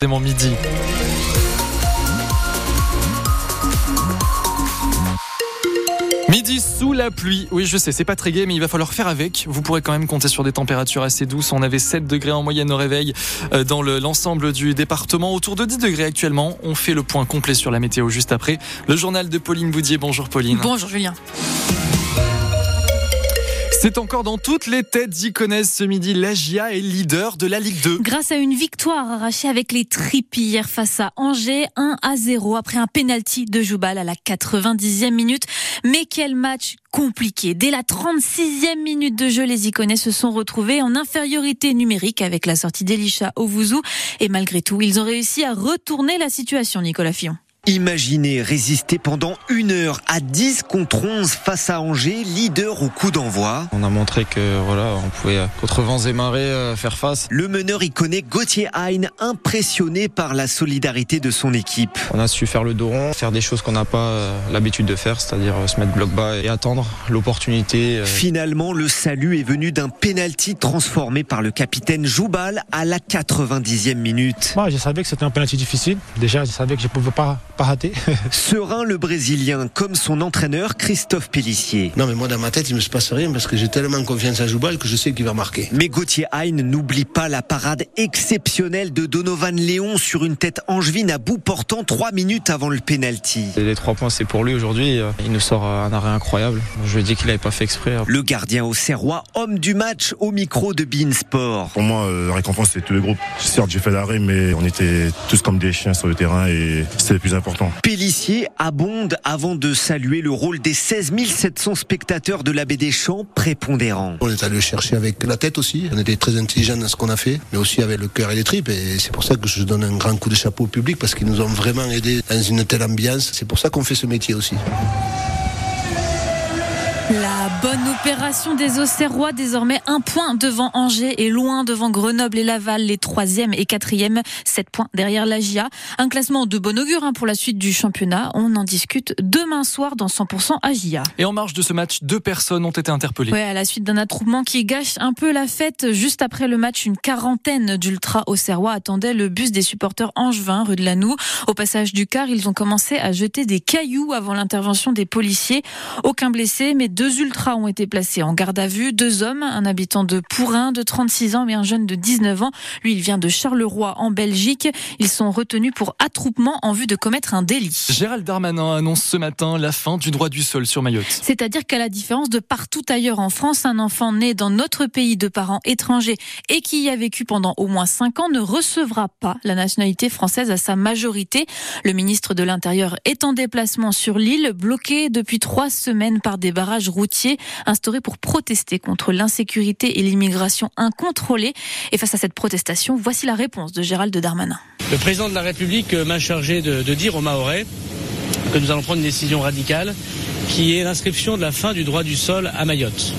C'est mon midi. Midi sous la pluie. Oui, je sais, c'est pas très gai, mais il va falloir faire avec. Vous pourrez quand même compter sur des températures assez douces. On avait 7 degrés en moyenne au réveil euh, dans l'ensemble du département. Autour de 10 degrés actuellement. On fait le point complet sur la météo juste après. Le journal de Pauline Boudier. Bonjour Pauline. Bonjour Julien. C'est encore dans toutes les têtes connaissent ce midi. L'Agia est leader de la Ligue 2. Grâce à une victoire arrachée avec les tripes hier face à Angers, 1 à 0 après un penalty de Joubal à la 90e minute. Mais quel match compliqué. Dès la 36e minute de jeu, les Iconais se sont retrouvés en infériorité numérique avec la sortie d'Elisha Ovouzou. Et malgré tout, ils ont réussi à retourner la situation, Nicolas Fillon. Imaginez résister pendant une heure à 10 contre 11 face à Angers, leader au coup d'envoi. On a montré que voilà, on pouvait contre vents et marées euh, faire face. Le meneur connaît Gauthier Hein, impressionné par la solidarité de son équipe. On a su faire le dos rond, faire des choses qu'on n'a pas euh, l'habitude de faire, c'est-à-dire euh, se mettre bloc bas et attendre l'opportunité. Finalement, le salut est venu d'un penalty transformé par le capitaine Joubal à la 90e minute. Moi, je savais que c'était un penalty difficile. Déjà, je savais que je ne pouvais pas pas raté. Serein le Brésilien, comme son entraîneur Christophe Pellissier. Non mais moi dans ma tête il me se passe rien parce que j'ai tellement confiance à Joubal que je sais qu'il va marquer. Mais Gauthier Hein n'oublie pas la parade exceptionnelle de Donovan Léon sur une tête angevine à bout portant trois minutes avant le penalty. Les trois points c'est pour lui aujourd'hui. Il nous sort un arrêt incroyable. Je lui ai dit qu'il n'avait pas fait exprès. Le gardien au Serrois, homme du match au micro de Bein Sport. Pour moi, euh, la récompense c'est tout le groupe. Certes j'ai fait l'arrêt mais on était tous comme des chiens sur le terrain et c'est le plus important important. Pélissier abonde avant de saluer le rôle des 16 700 spectateurs de la baie des Champs prépondérants. On est allé chercher avec la tête aussi. On était très intelligents dans ce qu'on a fait, mais aussi avec le cœur et les tripes. Et c'est pour ça que je donne un grand coup de chapeau au public parce qu'ils nous ont vraiment aidés dans une telle ambiance. C'est pour ça qu'on fait ce métier aussi. La bonne opération des Auxerrois, désormais un point devant Angers et loin devant Grenoble et Laval, les troisième et quatrième, sept points derrière la GIA. Un classement de bon augure hein, pour la suite du championnat. On en discute demain soir dans 100% AGIA. Et en marge de ce match, deux personnes ont été interpellées. Ouais, à la suite d'un attroupement qui gâche un peu la fête. Juste après le match, une quarantaine d'ultra Auxerrois attendaient le bus des supporters angevins rue de Lanou. Au passage du car, ils ont commencé à jeter des cailloux avant l'intervention des policiers. Aucun blessé, mais deux ultras ont été placés en garde à vue. Deux hommes, un habitant de Pourrin de 36 ans et un jeune de 19 ans. Lui, il vient de Charleroi en Belgique. Ils sont retenus pour attroupement en vue de commettre un délit. Gérald Darmanin annonce ce matin la fin du droit du sol sur Mayotte. C'est-à-dire qu'à la différence de partout ailleurs en France, un enfant né dans notre pays de parents étrangers et qui y a vécu pendant au moins 5 ans ne recevra pas la nationalité française à sa majorité. Le ministre de l'Intérieur est en déplacement sur l'île, bloqué depuis trois semaines par des barrages routier instauré pour protester contre l'insécurité et l'immigration incontrôlée. Et face à cette protestation, voici la réponse de Gérald Darmanin. Le président de la République m'a chargé de, dire aux Mahorais que nous allons prendre une décision radicale qui est l'inscription de la fin du droit du sol à Mayotte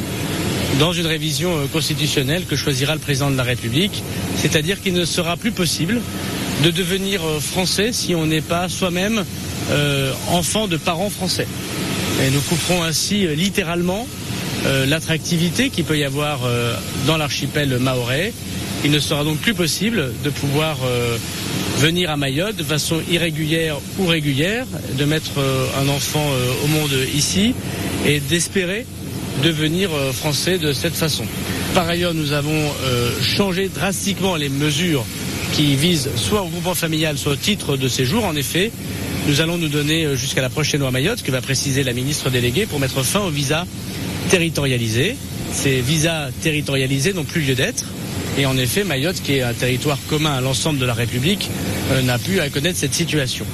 dans une révision euh, constitutionnelle que choisira le président de la République, c'est-à-dire qu'il ne sera plus possible de devenir euh, français si on n'est pas soi-même euh, enfant de parents français. Et nous couperons ainsi euh, littéralement euh, l'attractivité qu'il peut y avoir euh, dans l'archipel maorais. Il ne sera donc plus possible de pouvoir venir à Mayotte de façon irrégulière ou régulière, de mettre un enfant au monde ici et d'espérer devenir français de cette façon. Par ailleurs, nous avons changé drastiquement les mesures qui visent soit au groupement familial, soit au titre de séjour. En effet, nous allons nous donner euh, jusqu'à la prochaine loi Mayotte, que va préciser la ministre déléguée, pour mettre fin aux visas territorialisés. Ces visas territorialisés n'ont plus lieu d'être. Et en effet, Mayotte, qui est un territoire commun à l'ensemble de la République, euh, n'a plus à connaître cette situation.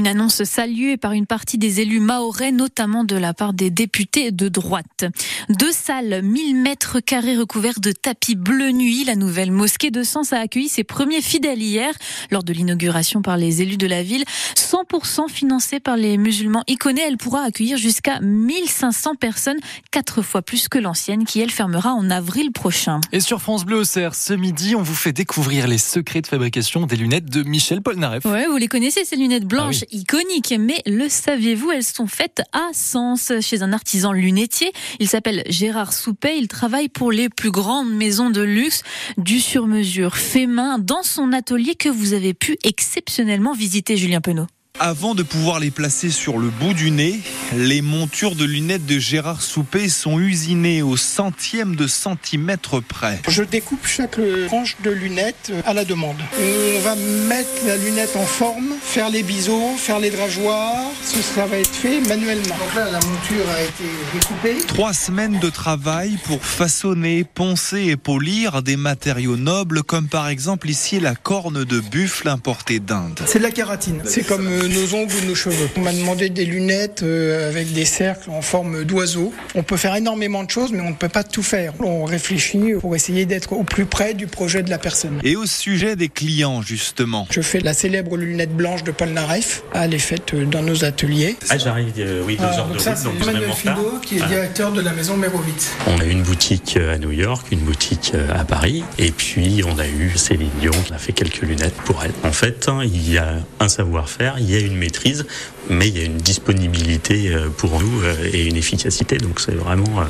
Une annonce saluée par une partie des élus maorais, notamment de la part des députés de droite. Deux salles, 1000 mètres carrés recouverts de tapis bleu nuit. La nouvelle mosquée de Sens a accueilli ses premiers fidèles hier lors de l'inauguration par les élus de la ville. 100% financée par les musulmans iconés, elle pourra accueillir jusqu'à 1500 personnes, quatre fois plus que l'ancienne qui elle fermera en avril prochain. Et sur France Bleu Auxerre, ce midi, on vous fait découvrir les secrets de fabrication des lunettes de Michel Polnareff. Ouais, vous les connaissez ces lunettes blanches iconiques. Mais le saviez-vous, elles sont faites à Sens, chez un artisan lunetier. Il s'appelle Gérard Soupet. Il travaille pour les plus grandes maisons de luxe, du sur-mesure fait main dans son atelier que vous avez pu exceptionnellement visiter, Julien Penaud. Avant de pouvoir les placer sur le bout du nez, les montures de lunettes de Gérard Soupé sont usinées au centième de centimètre près. Je découpe chaque tranche de lunettes à la demande. On va mettre la lunette en forme, faire les biseaux, faire les drageoirs. Ça va être fait manuellement. Donc là, la monture a été découpée. Trois semaines de travail pour façonner, poncer et polir des matériaux nobles, comme par exemple ici la corne de buffle importée d'Inde. C'est de la kératine. C'est comme euh, nos ongles ou nos cheveux. On m'a demandé des lunettes euh, avec des cercles en forme d'oiseau. On peut faire énormément de choses, mais on ne peut pas tout faire. On réfléchit pour essayer d'être au plus près du projet de la personne. Et au sujet des clients, justement. Je fais la célèbre lunette blanche de Paul Naref. Elle est faite euh, dans nos ateliers. Ah, j'arrive, euh, oui, deux Ah, heures donc de ça, route, c'est donc Emmanuel. Fido, qui est Ah. directeur de la maison Mérovitz. On a eu une boutique à New York, une boutique à Paris, et puis on a eu Céline Dion qui a fait quelques lunettes pour elle. En fait, hein, il y a un savoir-faire, il y a une maîtrise, mais il y a une disponibilité euh, pour nous euh, et une efficacité. Donc c'est vraiment euh,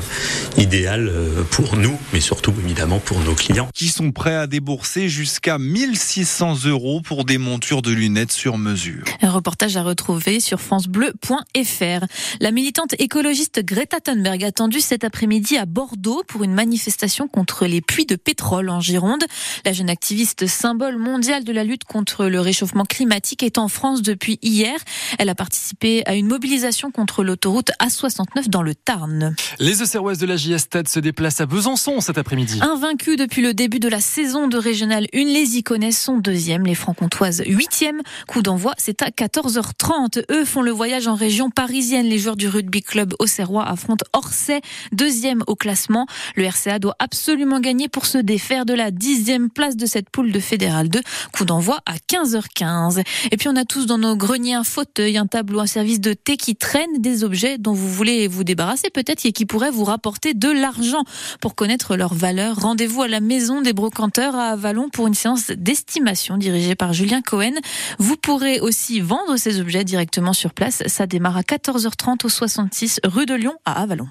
idéal pour nous, mais surtout évidemment pour nos clients. Qui sont prêts à débourser jusqu'à 1600 euros pour des montures de lunettes sur mesure. Un reportage à retrouver sur francebleu.fr. La militante écologiste Greta Thunberg attendue cet après-midi à Bordeaux pour une manifestation contre les puits de pétrole en Gironde. La jeune activiste symbole mondial de la lutte contre le réchauffement climatique est en France depuis hier. Elle a participé à une mobilisation contre l'autoroute A69 dans le Tarn. Les Auxerroises de la JS Stade se déplacent à Besançon cet après-midi. Invaincus depuis le début de la saison de Régional 1, les Iconaises sont deuxième, les Franc-Comtoises huitième. Coup d'envoi, c'est à 14h30. Eux font le voyage en région parisienne. Les joueurs du rugby club Auxerrois affrontent Orsay, deuxième au classement. Le RCA doit absolument gagner pour se défaire de la dixième place de cette poule de Fédéral 2. Coup d'envoi à 15h15. Et puis on a tous dans nos greniers un fauteuil, un tableau, un service de thé qui traîne des objets dont vous voulez vous débarrasser peut-être et qui pourraient vous rapporter de l'argent. Pour connaître leur valeur, rendez-vous à la maison des brocanteurs à Avalon pour une séance d'estimation dirigée par Julien Cohen. Vous pourrez aussi vendre ces objets directement sur place. Ça démarre à 14h30 au 66 rue de Lyon à Avalon.